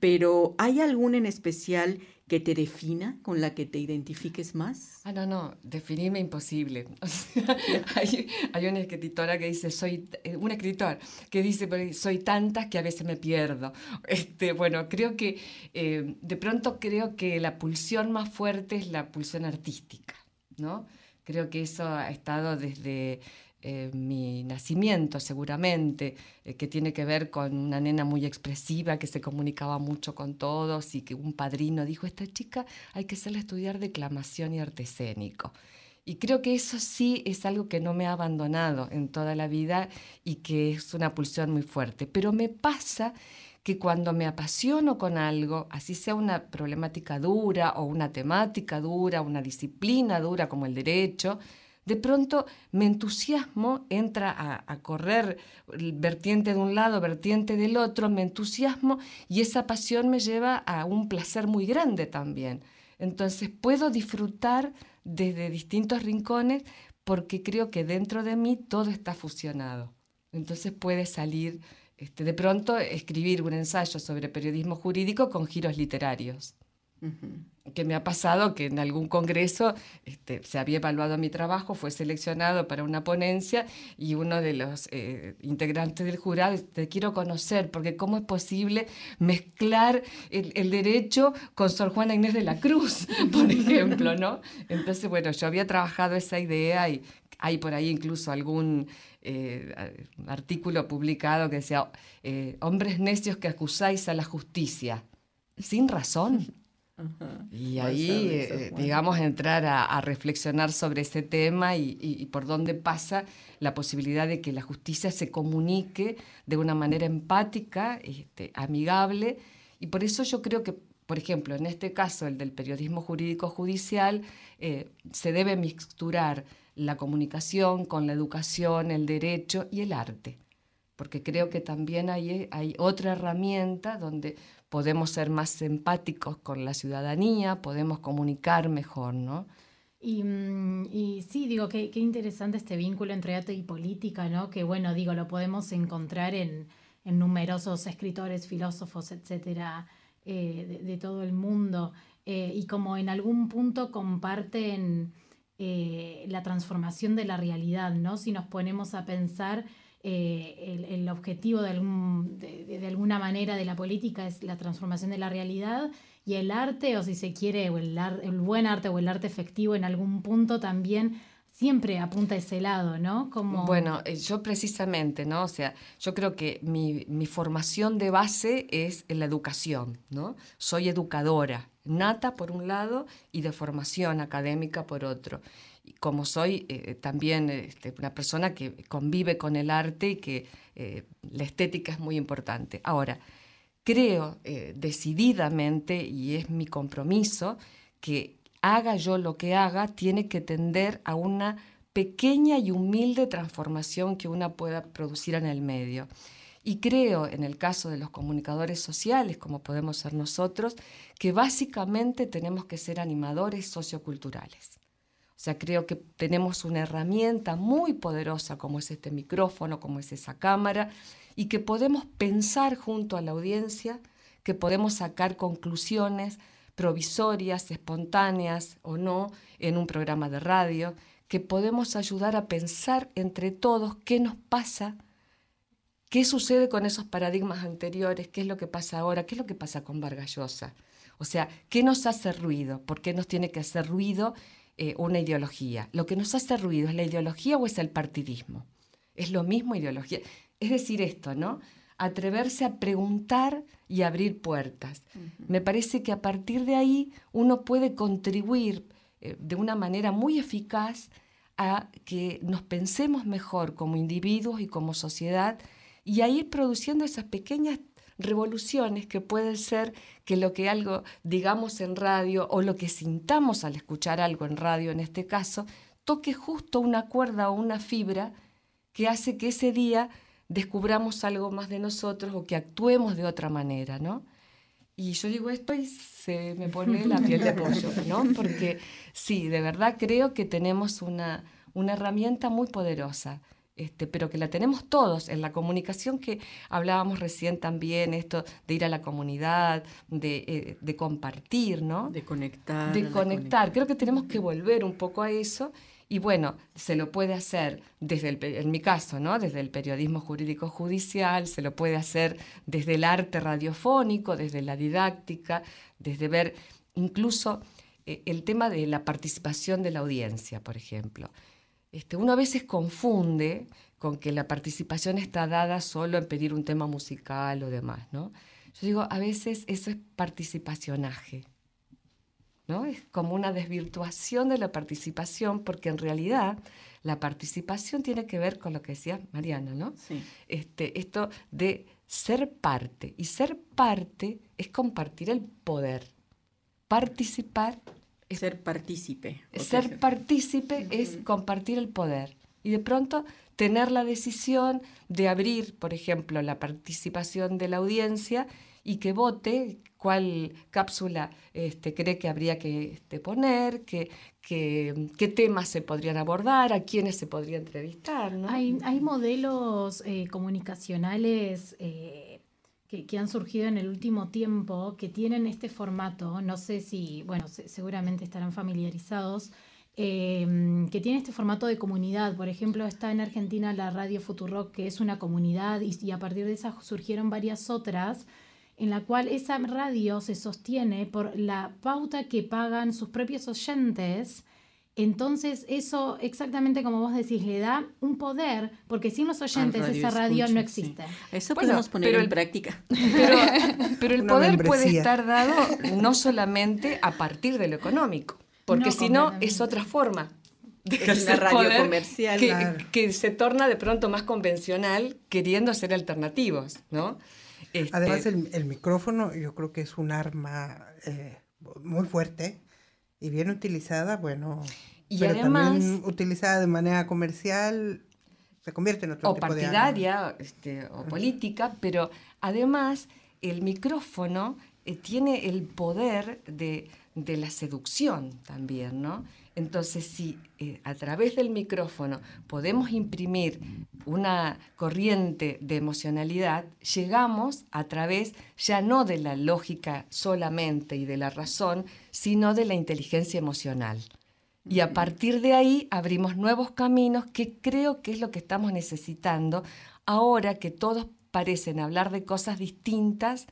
pero ¿hay alguna en especial que te defina, con la que te identifiques más? Ah, no, no, definirme imposible. (laughs) hay, una escritora que dice, soy, eh, un escritor que dice, soy tantas que a veces me pierdo. (laughs) Este, bueno, creo que, eh, de pronto creo que la pulsión más fuerte es la pulsión artística, ¿no? Creo que eso ha estado desde eh, mi nacimiento seguramente, eh, que tiene que ver con una nena muy expresiva que se comunicaba mucho con todos y que un padrino dijo, esta chica hay que hacerle estudiar declamación y arte escénico. Y creo que eso sí es algo que no me ha abandonado en toda la vida y que es una pulsión muy fuerte. Pero me pasa que cuando me apasiono con algo, así sea una problemática dura o una temática dura, una disciplina dura como el derecho, de pronto me entusiasmo, entra a, correr vertiente de un lado, vertiente del otro, me entusiasmo y esa pasión me lleva a un placer muy grande también. Entonces puedo disfrutar desde distintos rincones porque creo que dentro de mí todo está fusionado. Entonces puede salir, este, de pronto, escribir un ensayo sobre periodismo jurídico con giros literarios que me ha pasado que en algún congreso este, se había evaluado mi trabajo, fue seleccionado para una ponencia y uno de los eh, integrantes del jurado te quiero conocer, porque cómo es posible mezclar el, derecho con Sor Juana Inés de la Cruz, (laughs) por ejemplo, ¿no? Entonces, bueno, yo había trabajado esa idea y hay por ahí incluso algún eh, artículo publicado que decía, eh, hombres necios que acusáis a la justicia, sin razón. Y ahí, eh, digamos, entrar a, reflexionar sobre ese tema y, por dónde pasa la posibilidad de que la justicia se comunique de una manera empática, este, amigable. Y por eso yo creo que, por ejemplo, en este caso, el del periodismo jurídico judicial, eh, se debe mixturar la comunicación con la educación, el derecho y el arte. Porque creo que también hay, hay otra herramienta donde podemos ser más empáticos con la ciudadanía, podemos comunicar mejor, ¿no? Y, mm, sí, digo, qué, interesante este vínculo entre arte y política, ¿no? Que bueno, digo, lo podemos encontrar en, numerosos escritores, filósofos, etcétera, eh, de, todo el mundo. Eh, y como en algún punto comparten eh, la transformación de la realidad, ¿no? Si nos ponemos a pensar eh, el, objetivo de, de, alguna manera de la política es la transformación de la realidad y el arte, o si se quiere, o el, el buen arte o el arte efectivo en algún punto también siempre apunta a ese lado, ¿no? Como... Bueno, eh, yo precisamente, ¿no? O sea, yo creo que mi, mi, formación de base es en la educación, ¿no? Soy educadora, nata por un lado y de formación académica por otro como soy eh, también este, una persona que convive con el arte y que eh, la estética es muy importante. Ahora, creo eh, decididamente, y es mi compromiso, que haga yo lo que haga, tiene que tender a una pequeña y humilde transformación que una pueda producir en el medio. Y creo, en el caso de los comunicadores sociales, como podemos ser nosotros, que básicamente tenemos que ser animadores socioculturales. O sea, creo que tenemos una herramienta muy poderosa como es este micrófono, como es esa cámara, y que podemos pensar junto a la audiencia, que podemos sacar conclusiones provisorias, espontáneas o no, en un programa de radio, que podemos ayudar a pensar entre todos qué nos pasa, qué sucede con esos paradigmas anteriores, qué es lo que pasa ahora, qué es lo que pasa con Vargas Llosa. O sea, ¿qué nos hace ruido? ¿Por qué nos tiene que hacer ruido eh, una ideología. Lo que nos hace ruido es la ideología o es el partidismo. Es lo mismo ideología. Es decir, esto, ¿no? Atreverse a preguntar y abrir puertas. Me parece que a partir de ahí uno puede contribuir eh, de una manera muy eficaz a que nos pensemos mejor como individuos y como sociedad y a ir produciendo esas pequeñas revoluciones que pueden ser que lo que algo digamos en radio o lo que sintamos al escuchar algo en radio en este caso, toque justo una cuerda o una fibra que hace que ese día descubramos algo más de nosotros o que actuemos de otra manera, ¿no? Y yo digo esto y se me pone la piel de pollo, ¿no? Porque sí, de verdad creo que tenemos una, una herramienta muy poderosa este, pero que la tenemos todos en la comunicación que hablábamos recién también, esto de ir a la comunidad, de, eh, compartir, ¿no? De conectar. De conectar. Creo que tenemos que volver un poco a eso. Y bueno, se lo puede hacer desde el, en mi caso, ¿no? Desde el periodismo jurídico judicial, se lo puede hacer desde el arte radiofónico, desde la didáctica, desde ver incluso eh, el tema de la participación de la audiencia, por ejemplo. Este, uno a veces confunde con que la participación está dada solo en pedir un tema musical o demás, ¿no? Yo digo, a veces eso es participacionaje, ¿no? Es como una desvirtuación de la participación, porque en realidad la participación tiene que ver con lo que decía Mariana, ¿no? Sí. Este, esto de ser parte, y ser parte es compartir el poder. Participar ser partícipe. Ser partícipe es compartir el poder. Y de pronto tener la decisión de abrir, por ejemplo, la participación de la audiencia y que vote cuál cápsula este, cree que habría que este, poner, qué temas se podrían abordar, a quiénes se podría entrevistar. Hay, modelos eh, comunicacionales eh, que, han surgido en el último tiempo que tienen este formato, no sé si, bueno, seguramente estarán familiarizados, em, que tiene este formato de comunidad. Por ejemplo, está en Argentina la Radio Futurock, que es una comunidad, y, y a partir de esa surgieron varias otras en la cual esa radio se sostiene por la pauta que pagan sus propios oyentes. Entonces eso, exactamente como vos decís, le da un poder, porque sin los oyentes esa radio no existe. Eso podemos poner en práctica. Pero, (laughs) el poder puede estar dado no solamente a partir de lo económico, porque si no es otra forma de la radio comercial. Que, que, se torna de pronto más convencional queriendo ser alternativos, ¿no? Este, Además, el, micrófono yo creo que es un arma eh, muy fuerte y bien utilizada, bueno, y pero también utilizada de manera comercial se convierte en otro o tipo de arma. Este, o política, pero además el micrófono eh, tiene el poder de, de la seducción también, ¿no? Entonces, si eh, a través del micrófono podemos imprimir una corriente de emocionalidad, llegamos a través ya no de la lógica solamente y de la razón, sino de la inteligencia emocional. Y a partir de ahí abrimos nuevos caminos que creo que es lo que estamos necesitando ahora que todos parecen hablar de cosas distintas,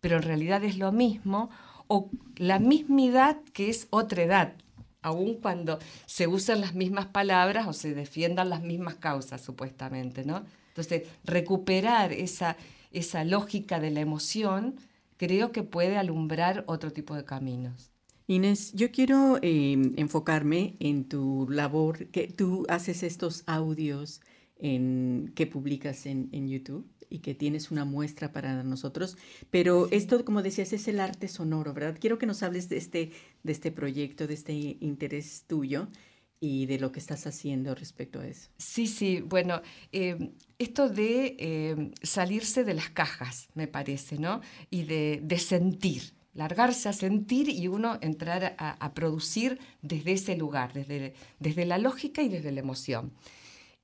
pero en realidad es lo mismo, o la mismidad que es otra edad, aun cuando se usan las mismas palabras o se defiendan las mismas causas, supuestamente, ¿no? Entonces, recuperar esa, esa lógica de la emoción creo que puede alumbrar otro tipo de caminos. Inés, yo quiero em, enfocarme en tu labor, que tú haces estos audios en, que publicas en, en YouTube y que tienes una muestra para nosotros. Pero esto, como decías, es el arte sonoro, ¿verdad? Quiero que nos hables de este, de este proyecto, de este interés tuyo y de lo que estás haciendo respecto a eso. Sí, sí, bueno, em, esto de em, salirse de las cajas, me parece, ¿no? Y de, de sentir, largarse a sentir y uno entrar a, a, producir desde ese lugar, desde, desde la lógica y desde la emoción.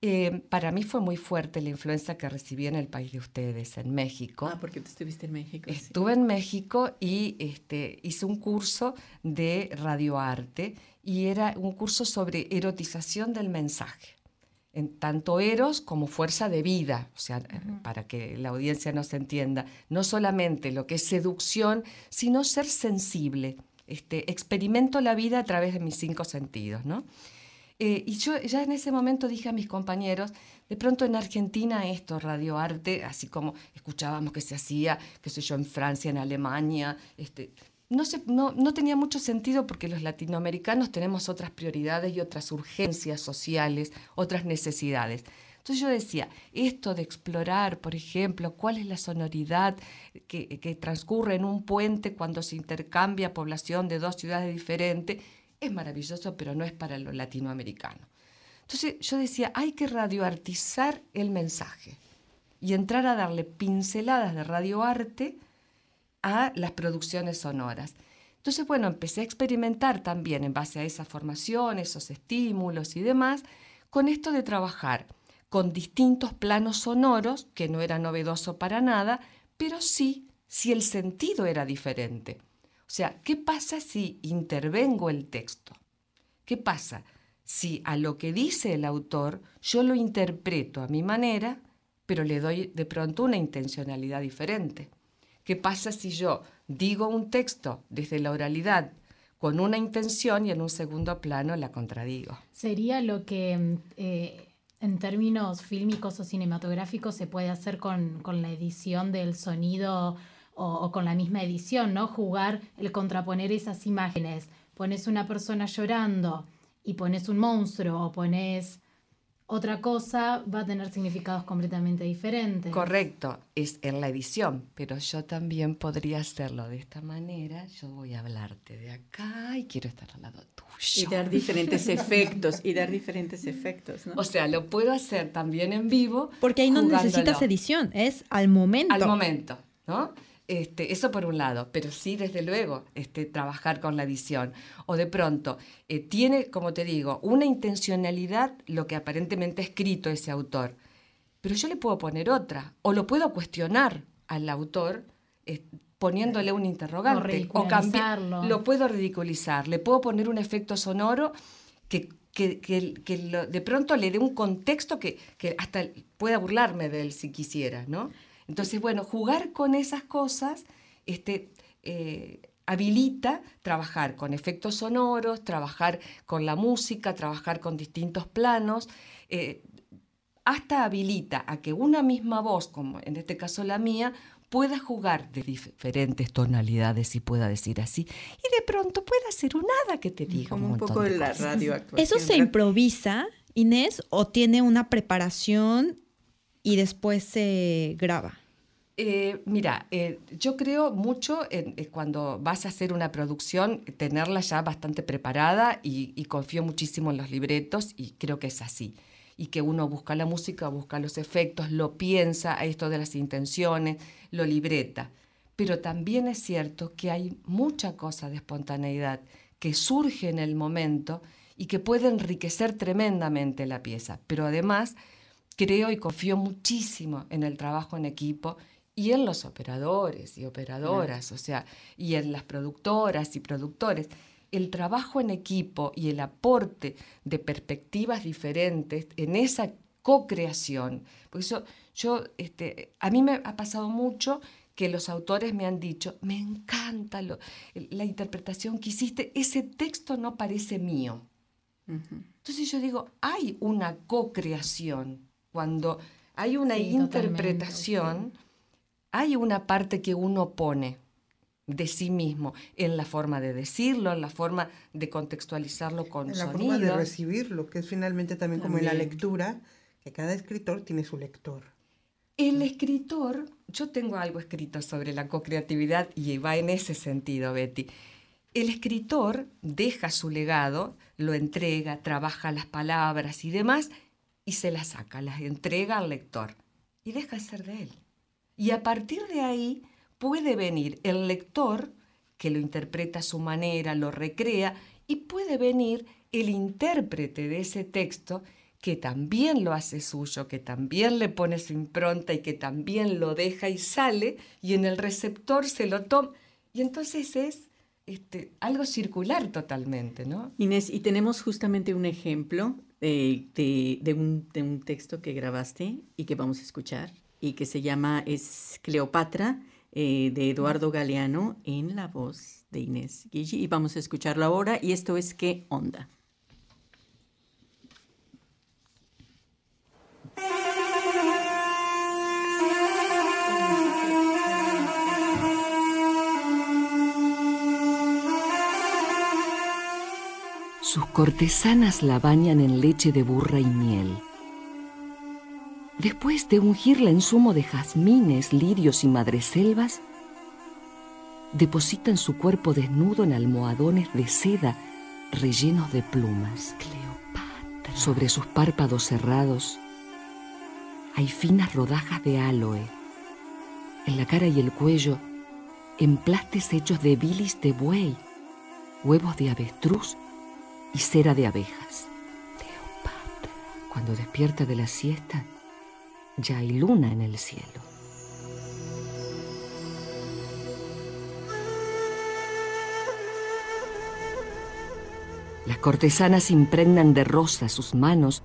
Eh, para mí fue muy fuerte la influencia que recibí en el país de ustedes, en México. Ah, porque tú estuviste en México. Estuve en México y este, hice un curso de radioarte y era un curso sobre erotización del mensaje. En tanto eros como fuerza de vida, o sea, para que la audiencia nos entienda, no solamente lo que es seducción, sino ser sensible. Este, experimento la vida a través de mis cinco sentidos, ¿no? Eh, y yo ya en ese momento dije a mis compañeros, de pronto en Argentina esto, radioarte, así como escuchábamos que se hacía, qué sé yo, en Francia, en Alemania, este, no, no, no, tenía mucho sentido porque los latinoamericanos tenemos otras prioridades y otras urgencias sociales, otras necesidades. Entonces yo decía, esto de explorar, por ejemplo, cuál es la sonoridad que, que transcurre en un puente cuando se intercambia población de dos ciudades diferentes, es maravilloso, pero no es para lo latinoamericano. Entonces yo decía, hay que radioartizar el mensaje y entrar a darle pinceladas de radioarte a las producciones sonoras. Entonces, bueno, empecé a experimentar también en base a esa formación, esos estímulos y demás, con esto de trabajar con distintos planos sonoros, que no era novedoso para nada, pero sí si el sentido era diferente. O sea, ¿qué pasa si intervengo el texto? ¿Qué pasa si a lo que dice el autor yo lo interpreto a mi manera, pero le doy de pronto una intencionalidad diferente? ¿Qué pasa si yo digo un texto desde la oralidad con una intención y en un segundo plano la contradigo? Sería lo que eh, en términos fílmicos o cinematográficos se puede hacer con, con la edición del sonido o, con la misma edición, ¿no? Jugar el contraponer esas imágenes. Pones una persona llorando y pones un monstruo o pones otra cosa va a tener significados completamente diferentes. Correcto, es en la edición, pero yo también podría hacerlo de esta manera. Yo voy a hablarte de acá y quiero estar al lado tuyo. Y dar diferentes (laughs) efectos, y dar diferentes efectos, ¿no? O sea, lo puedo hacer también en vivo. Porque ahí no necesitas edición, es al momento. Al momento, ¿no? Este, eso por un lado, pero sí, desde luego, este, trabajar con la edición. O de pronto, eh, tiene, como te digo, una intencionalidad lo que aparentemente ha escrito ese autor, pero yo le puedo poner otra, o lo puedo cuestionar al autor eh, poniéndole un interrogante, o, cambiarlo. Lo puedo ridiculizar, le puedo poner un efecto sonoro que que, de pronto le dé un contexto que, que, hasta pueda burlarme de él si quisiera, ¿no? Entonces, bueno, jugar con esas cosas este, eh, habilita trabajar con efectos sonoros, trabajar con la música, trabajar con distintos planos, eh, hasta habilita a que una misma voz, como en este caso la mía, pueda jugar de diferentes tonalidades y pueda decir así. Y de pronto pueda hacer un nada que te diga. Como un, poco de, la radio ¿Eso se improvisa, Inés, o tiene una preparación y después se graba? Eh, mira, eh, yo creo mucho en, eh, cuando vas a hacer una producción, tenerla ya bastante preparada y, confío muchísimo en los libretos y creo que es así. Y que uno busca la música, busca los efectos, lo piensa, esto de las intenciones, lo libreta. Pero también es cierto que hay mucha cosa de espontaneidad que surge en el momento y que puede enriquecer tremendamente la pieza. Pero además creo y confío muchísimo en el trabajo en equipo y en los operadores y operadoras, o sea, y en las productoras y productores. El trabajo en equipo y el aporte de perspectivas diferentes en esa co-creación. Porque yo, yo este, a mí me ha pasado mucho que los autores me han dicho, me encanta la interpretación que hiciste, ese texto no parece mío. Entonces yo digo, hay una co-creación cuando hay una interpretación hay una parte que uno pone de sí mismo en la forma de decirlo, en la forma de contextualizarlo con en la forma de recibirlo, que es finalmente también, como en la lectura, que cada escritor tiene su lector. El escritor, yo tengo algo escrito sobre la co-creatividad y va en ese sentido, Betty. El escritor deja su legado, lo entrega, trabaja las palabras y demás, y se las saca, las entrega al lector, y deja de ser de él. Y a partir de ahí puede venir el lector, que lo interpreta a su manera, lo recrea, y puede venir el intérprete de ese texto, que también lo hace suyo, que también le pone su impronta y que también lo deja y sale, y en el receptor se lo toma. Y entonces es este, algo circular totalmente, ¿no? Inés, y tenemos justamente un ejemplo eh, de, un, de, un, texto que grabaste y que vamos a escuchar y que se llama es Cleopatra eh, de Eduardo Galeano en la voz de Inés Guilli y vamos a escucharlo ahora y esto es ¿Qué onda? Sus cortesanas la bañan en leche de burra y miel Después de ungirla en zumo de jazmines, lirios y madreselvas, depositan su cuerpo desnudo en almohadones de seda rellenos de plumas. Cleopatra. Sobre sus párpados cerrados hay finas rodajas de aloe. En la cara y el cuello, emplastes hechos de bilis de buey, huevos de avestruz y cera de abejas. Cuando despierta de la siesta, ya hay luna en el cielo. Las cortesanas impregnan de rosa sus manos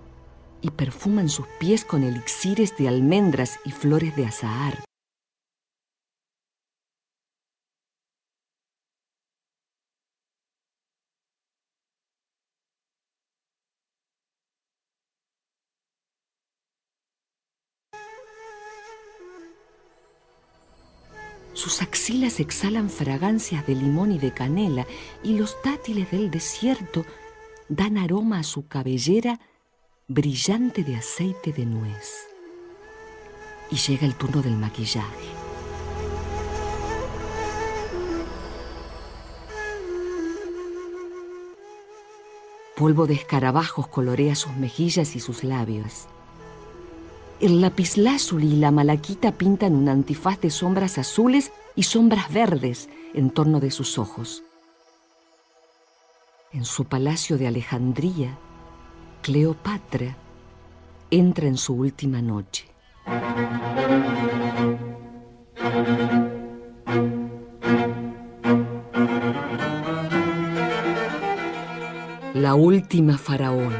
y perfuman sus pies con elixires de almendras y flores de azahar. Axilas exhalan fragancias de limón y de canela y los dátiles del desierto dan aroma a su cabellera brillante de aceite de nuez. Y llega el turno del maquillaje. Polvo de escarabajos colorea sus mejillas y sus labios. El lapislázuli y la malaquita pintan un antifaz de sombras azules y sombras verdes en torno de sus ojos. En su palacio de Alejandría, Cleopatra entra en su última noche. La última faraona,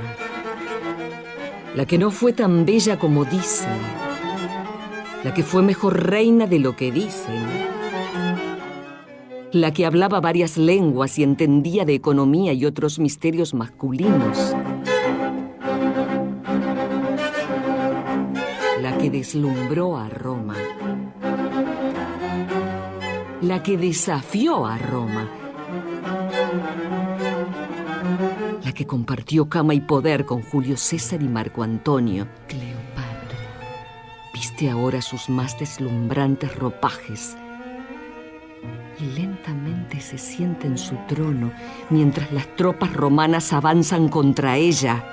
la que no fue tan bella como dicen, la que fue mejor reina de lo que dicen, la que hablaba varias lenguas y entendía de economía y otros misterios masculinos. La que deslumbró a Roma. La que desafió a Roma. Que compartió cama y poder con Julio César y Marco Antonio. Cleopatra viste ahora sus más deslumbrantes ropajes y lentamente se sienta en su trono mientras las tropas romanas avanzan contra ella.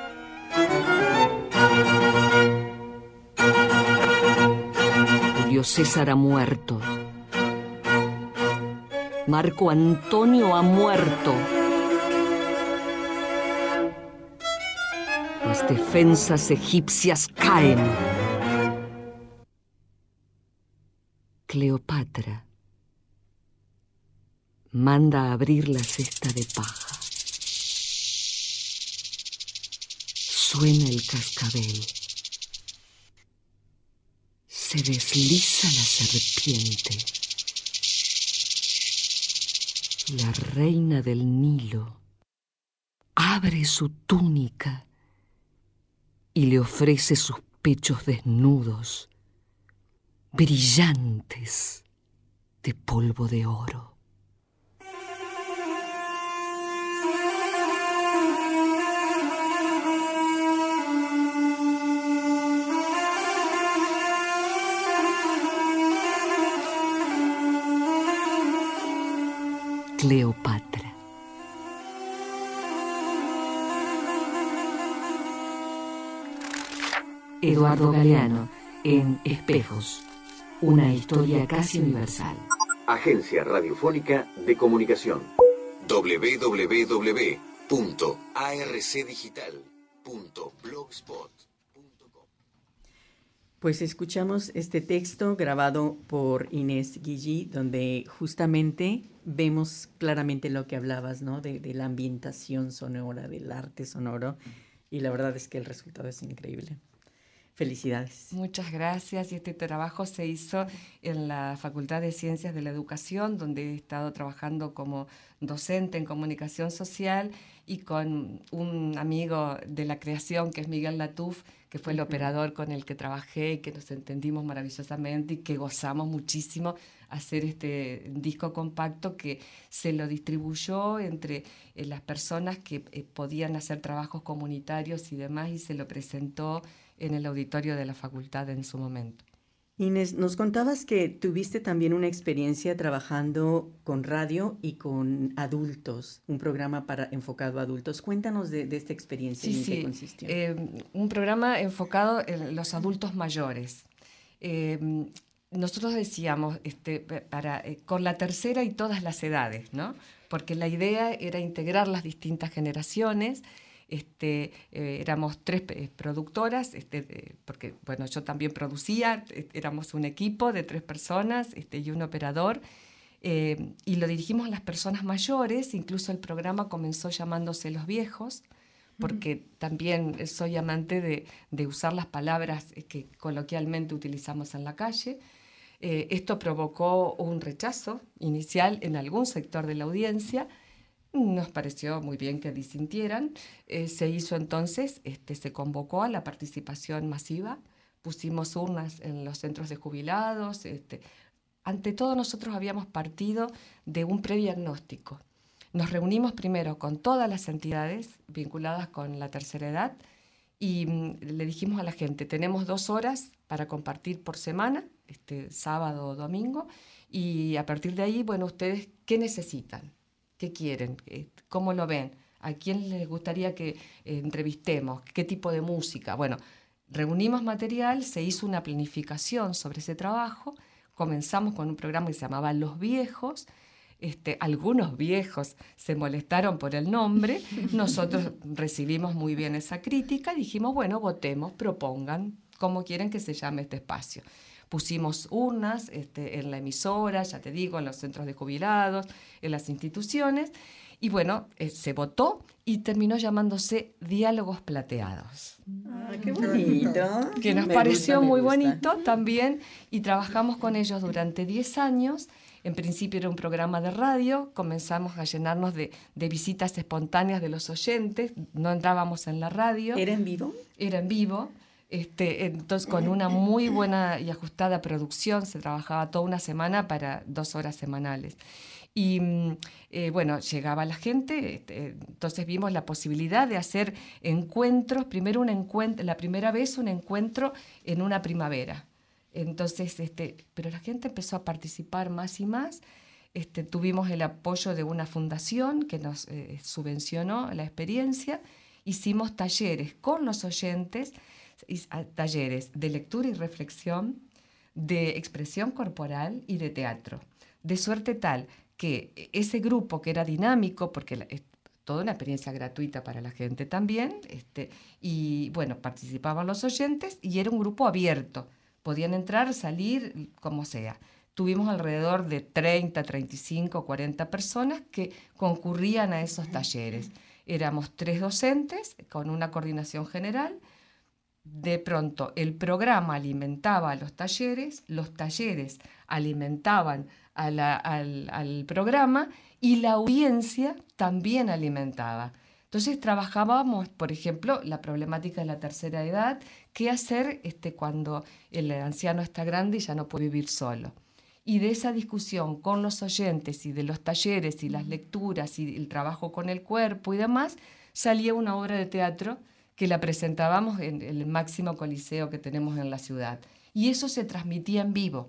Julio César ha muerto. Marco Antonio ha muerto. Defensas egipcias caen. Cleopatra manda abrir la cesta de paja. Suena el cascabel. Se desliza la serpiente. La reina del Nilo abre su túnica y le ofrece sus pechos desnudos, brillantes de polvo de oro. Cleopatra. Eduardo Galeano en Espejos, una historia casi universal. Agencia Radiofónica de Comunicación. www.arcdigital.blogspot Pues escuchamos este texto grabado por Inés Guillí, donde justamente vemos claramente lo que hablabas, ¿no? De, de, la ambientación sonora, del arte sonoro, y la verdad es que el resultado es increíble. Felicidades. Muchas gracias. Y este trabajo se hizo en la Facultad de Ciencias de la Educación, donde he estado trabajando como docente en comunicación social y con un amigo de la creación que es Miguel Latuf, que fue el operador con el que trabajé y que nos entendimos maravillosamente y que gozamos muchísimo hacer este disco compacto que se lo distribuyó entre eh, las personas que eh, podían hacer trabajos comunitarios y demás y se lo presentó en el auditorio de la facultad en su momento. Inés, nos contabas que tuviste también una experiencia trabajando con radio y con adultos, un programa para, enfocado a adultos. Cuéntanos de, esta experiencia sí, en qué consistió. Eh, un programa enfocado en los adultos mayores. Eh, nosotros decíamos, este, para, eh, con la tercera y todas las edades, ¿no? Porque la idea era integrar las distintas generaciones este, eh, éramos tres eh, productoras, este, porque bueno, yo también producía, eh, éramos un equipo de tres personas este, y un operador, y lo dirigimos a las personas mayores, incluso el programa comenzó llamándose Los Viejos, porque también soy amante de, de, usar las palabras que coloquialmente utilizamos en la calle. esto provocó un rechazo inicial en algún sector de la audiencia, nos pareció muy bien que disintieran. Eh, se hizo entonces, este, se convocó a la participación masiva, pusimos urnas en los centros de jubilados. Este, ante todo nosotros habíamos partido de un prediagnóstico. Nos reunimos primero con todas las entidades vinculadas con la tercera edad y mm, le dijimos a la gente, tenemos dos horas para compartir por semana, este, sábado o domingo, y a partir de ahí, bueno, ustedes, ¿qué necesitan? ¿Qué quieren? Eh, ¿Cómo lo ven? ¿A quién les gustaría que eh, entrevistemos? ¿Qué tipo de música? Bueno, reunimos material, se hizo una planificación sobre ese trabajo, comenzamos con un programa que se llamaba Los Viejos, este, algunos viejos se molestaron por el nombre, (laughs) nosotros recibimos muy bien esa crítica, dijimos, bueno, votemos, propongan cómo quieren que se llame este espacio. Pusimos urnas este, en la emisora, ya te digo, en los centros de jubilados, en las instituciones, y bueno, eh, se votó y terminó llamándose Diálogos Plateados. Ah, qué bonito. Que nos pareció muy bonito también y trabajamos con ellos durante 10 años en principio era un programa de radio, comenzamos a llenarnos de, visitas espontáneas de los oyentes, no entrábamos en la radio. ¿Era en vivo? Era en vivo. Este, entonces, con una muy buena y ajustada producción, se trabajaba toda una semana para dos horas semanales. Y mm, eh, bueno, llegaba la gente, este, entonces vimos la posibilidad de hacer encuentros, primero un encuentro, la primera vez un encuentro en una primavera. Entonces, este, pero la gente empezó a participar más y más. Este, tuvimos el apoyo de una fundación que nos eh, subvencionó la experiencia. Hicimos talleres con los oyentes, talleres de lectura y reflexión, de expresión corporal y de teatro. De suerte tal que ese grupo que era dinámico, porque es toda una experiencia gratuita para la gente también, este, y bueno, participaban los oyentes y era un grupo abierto podían entrar, salir, como sea. Tuvimos alrededor de 30, 35, 40 personas que concurrían a esos talleres. Éramos tres docentes con una coordinación general. De pronto el programa alimentaba a los talleres, los talleres alimentaban al, al programa y la audiencia también alimentaba. Entonces trabajábamos, por ejemplo, la problemática de la tercera edad, qué hacer este, cuando el anciano está grande y ya no puede vivir solo. Y de esa discusión con los oyentes y de los talleres y las lecturas y el trabajo con el cuerpo y demás, salía una obra de teatro que la presentábamos en el máximo coliseo que tenemos en la ciudad. Y eso se transmitía en vivo.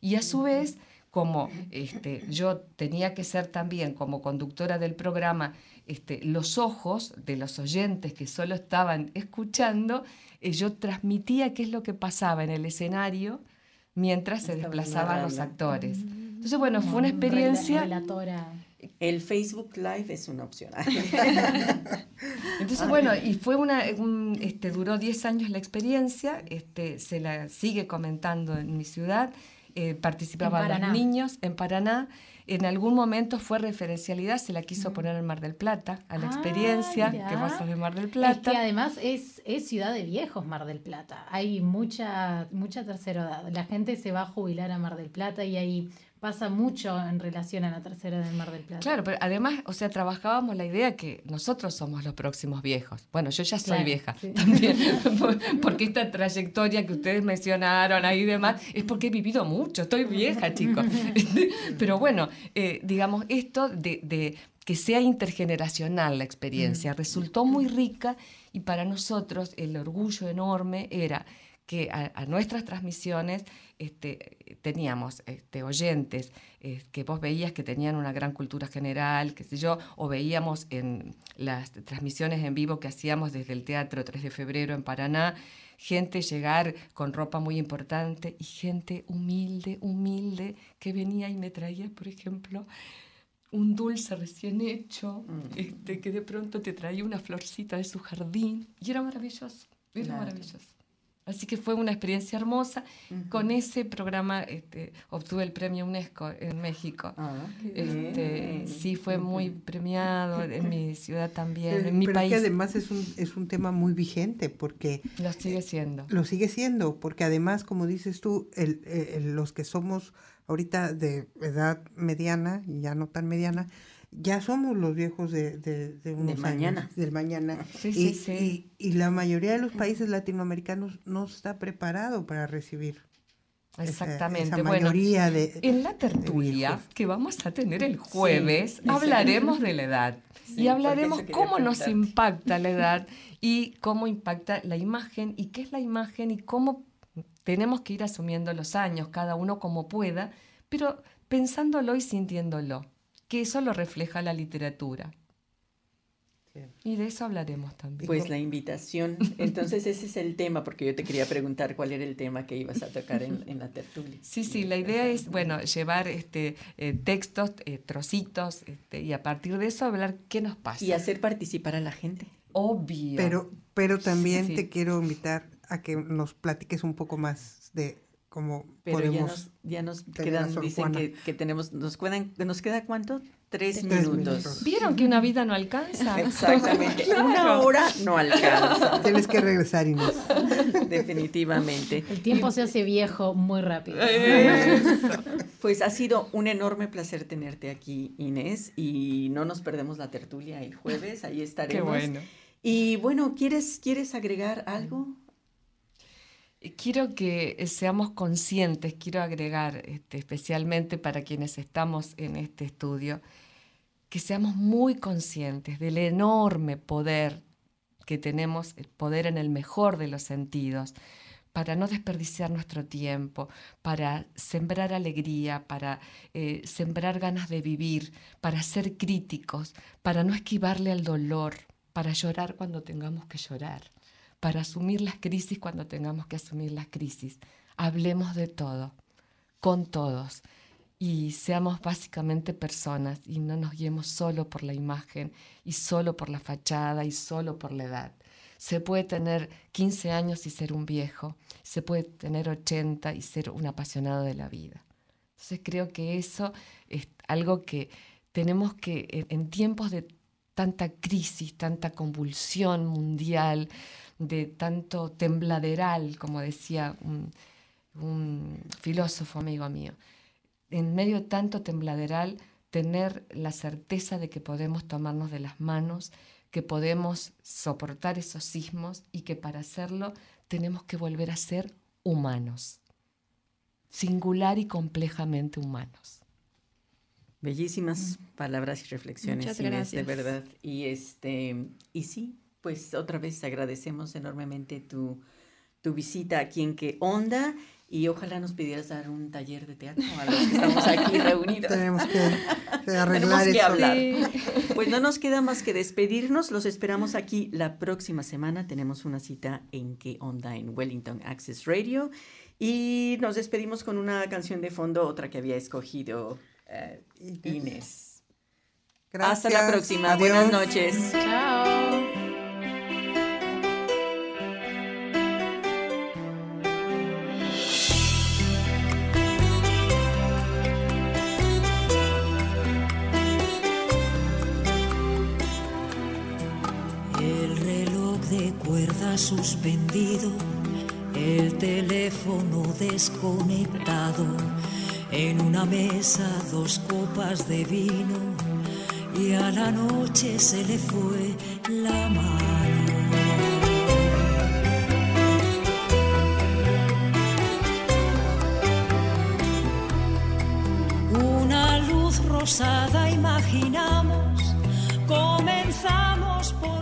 Y a su vez, como este, yo tenía que ser también como conductora del programa este, los ojos de los oyentes que solo estaban escuchando, eh, yo transmitía qué es lo que pasaba en el escenario mientras se desplazaban los actores. Entonces, bueno, fue una experiencia... El Facebook Live es una opción. (laughs) Entonces, bueno, y fue una, este, duró 10 años la experiencia, este, se la sigue comentando en mi ciudad, eh, participaban los niños en Paraná, en algún momento fue referencialidad, se la quiso poner en Mar del Plata, a la ah, experiencia que pasa de Mar del Plata. Es que además es, es ciudad de viejos Mar del Plata. Hay mucha, mucha tercera edad. La gente se va a jubilar a Mar del Plata y hay pasa mucho en relación a la tercera del Mar del Plata. Claro, pero además, o sea, trabajábamos la idea que nosotros somos los próximos viejos. Bueno, yo ya soy vieja (laughs) también, (laughs) porque esta trayectoria que ustedes mencionaron ahí y demás, es porque he vivido mucho, estoy vieja, chicos. (laughs) pero bueno, eh, digamos, esto de, que sea intergeneracional la experiencia resultó muy rica y para nosotros el orgullo enorme era que a, nuestras transmisiones este, teníamos este, oyentes eh, que vos veías que tenían una gran cultura general, qué sé yo, o veíamos en las transmisiones en vivo que hacíamos desde el Teatro 3 de Febrero en Paraná, gente llegar con ropa muy importante y gente humilde, humilde, que venía y me traía, por ejemplo, un dulce recién hecho, mm. este, que de pronto te traía una florcita de su jardín, y era maravilloso, era maravilloso. Así que fue una experiencia hermosa. Con ese programa este, obtuve el premio UNESCO en México. Ah, este, sí, fue muy premiado en mi (laughs) ciudad también, en mi pero país. que además es un, es un tema muy vigente porque... Lo sigue siendo. lo sigue siendo, porque además, como dices tú, el, los que somos ahorita de edad mediana, y ya no tan mediana, ya somos los viejos de, de, de unos mañana. del mañana. (laughs) Sí, y, sí, sí. Y, y, la mayoría de los países latinoamericanos no está preparado para recibir Exactamente. mayoría de, en la tertulia que vamos a tener el jueves hablaremos de la edad y hablaremos cómo nos impacta la edad (laughs) y cómo impacta la imagen y qué es la imagen y cómo tenemos que ir asumiendo los años, cada uno como pueda, pero pensándolo y sintiéndolo, que eso lo refleja la literatura. Y de eso hablaremos también. Pues la invitación. Entonces ese es el tema, porque yo te quería preguntar cuál era el tema que ibas a tocar en, la tertulia. Sí, sí, la idea es, bueno, llevar este, eh, textos, eh, trocitos, este, y a partir de eso hablar qué nos pasa. Y hacer participar a la gente. Obvio. Pero, pero también te quiero invitar a que nos platiques un poco más de pero podemos ya nos, ya nos quedan, dicen que, que, tenemos, nos quedan, ¿nos queda cuánto? Tres, minutos. ¿Vieron que una vida no alcanza? (laughs) Exactamente. (laughs) Una hora no alcanza. Tienes que regresar, Inés. (laughs) Definitivamente. El tiempo se hace viejo muy rápido. Pues ha sido un enorme placer tenerte aquí, Inés, y no nos perdemos la tertulia el jueves, ahí estaremos. Qué bueno. Y bueno, ¿quieres, ¿quieres agregar algo? Quiero que seamos conscientes, quiero agregar este, especialmente para quienes estamos en este estudio, que seamos muy conscientes del enorme poder que tenemos, el poder en el mejor de los sentidos, para no desperdiciar nuestro tiempo, para sembrar alegría, para eh, sembrar ganas de vivir, para ser críticos, para no esquivarle al dolor, para llorar cuando tengamos que llorar, para asumir las crisis cuando tengamos que asumir las crisis. Hablemos de todo, con todos y seamos básicamente personas y no nos guiemos solo por la imagen y solo por la fachada y solo por la edad. Se puede tener 15 años y ser un viejo, se puede tener 80 y ser un apasionado de la vida. Entonces creo que eso es algo que tenemos que, en tiempos de tanta crisis, tanta convulsión mundial, de tanto tembladeral, como decía un, un filósofo amigo mío, en medio de tanto tembladeral, tener la certeza de que podemos tomarnos de las manos, que podemos soportar esos sismos y que para hacerlo tenemos que volver a ser humanos, singular y complejamente humanos. Bellísimas palabras y reflexiones, Inés, de verdad. Y este, y sí, pues otra vez agradecemos enormemente tu, tu visita aquí en Que Onda y ojalá nos pidieras dar un taller de teatro a los que estamos aquí (laughs) reunidos. Tenemos que, arreglar Tenemos que hablar. Pues no nos queda más que despedirnos. Los esperamos aquí la próxima semana. Tenemos una cita en qué onda en Wellington Access Radio. Y nos despedimos con una canción de fondo, otra que había escogido eh, Inés. Hasta la próxima. Buenas noches. Chao. Suspendido, el teléfono desconectado, en una mesa dos copas de vino y a la noche se le fue la mano. Una luz rosada imaginamos, comenzamos por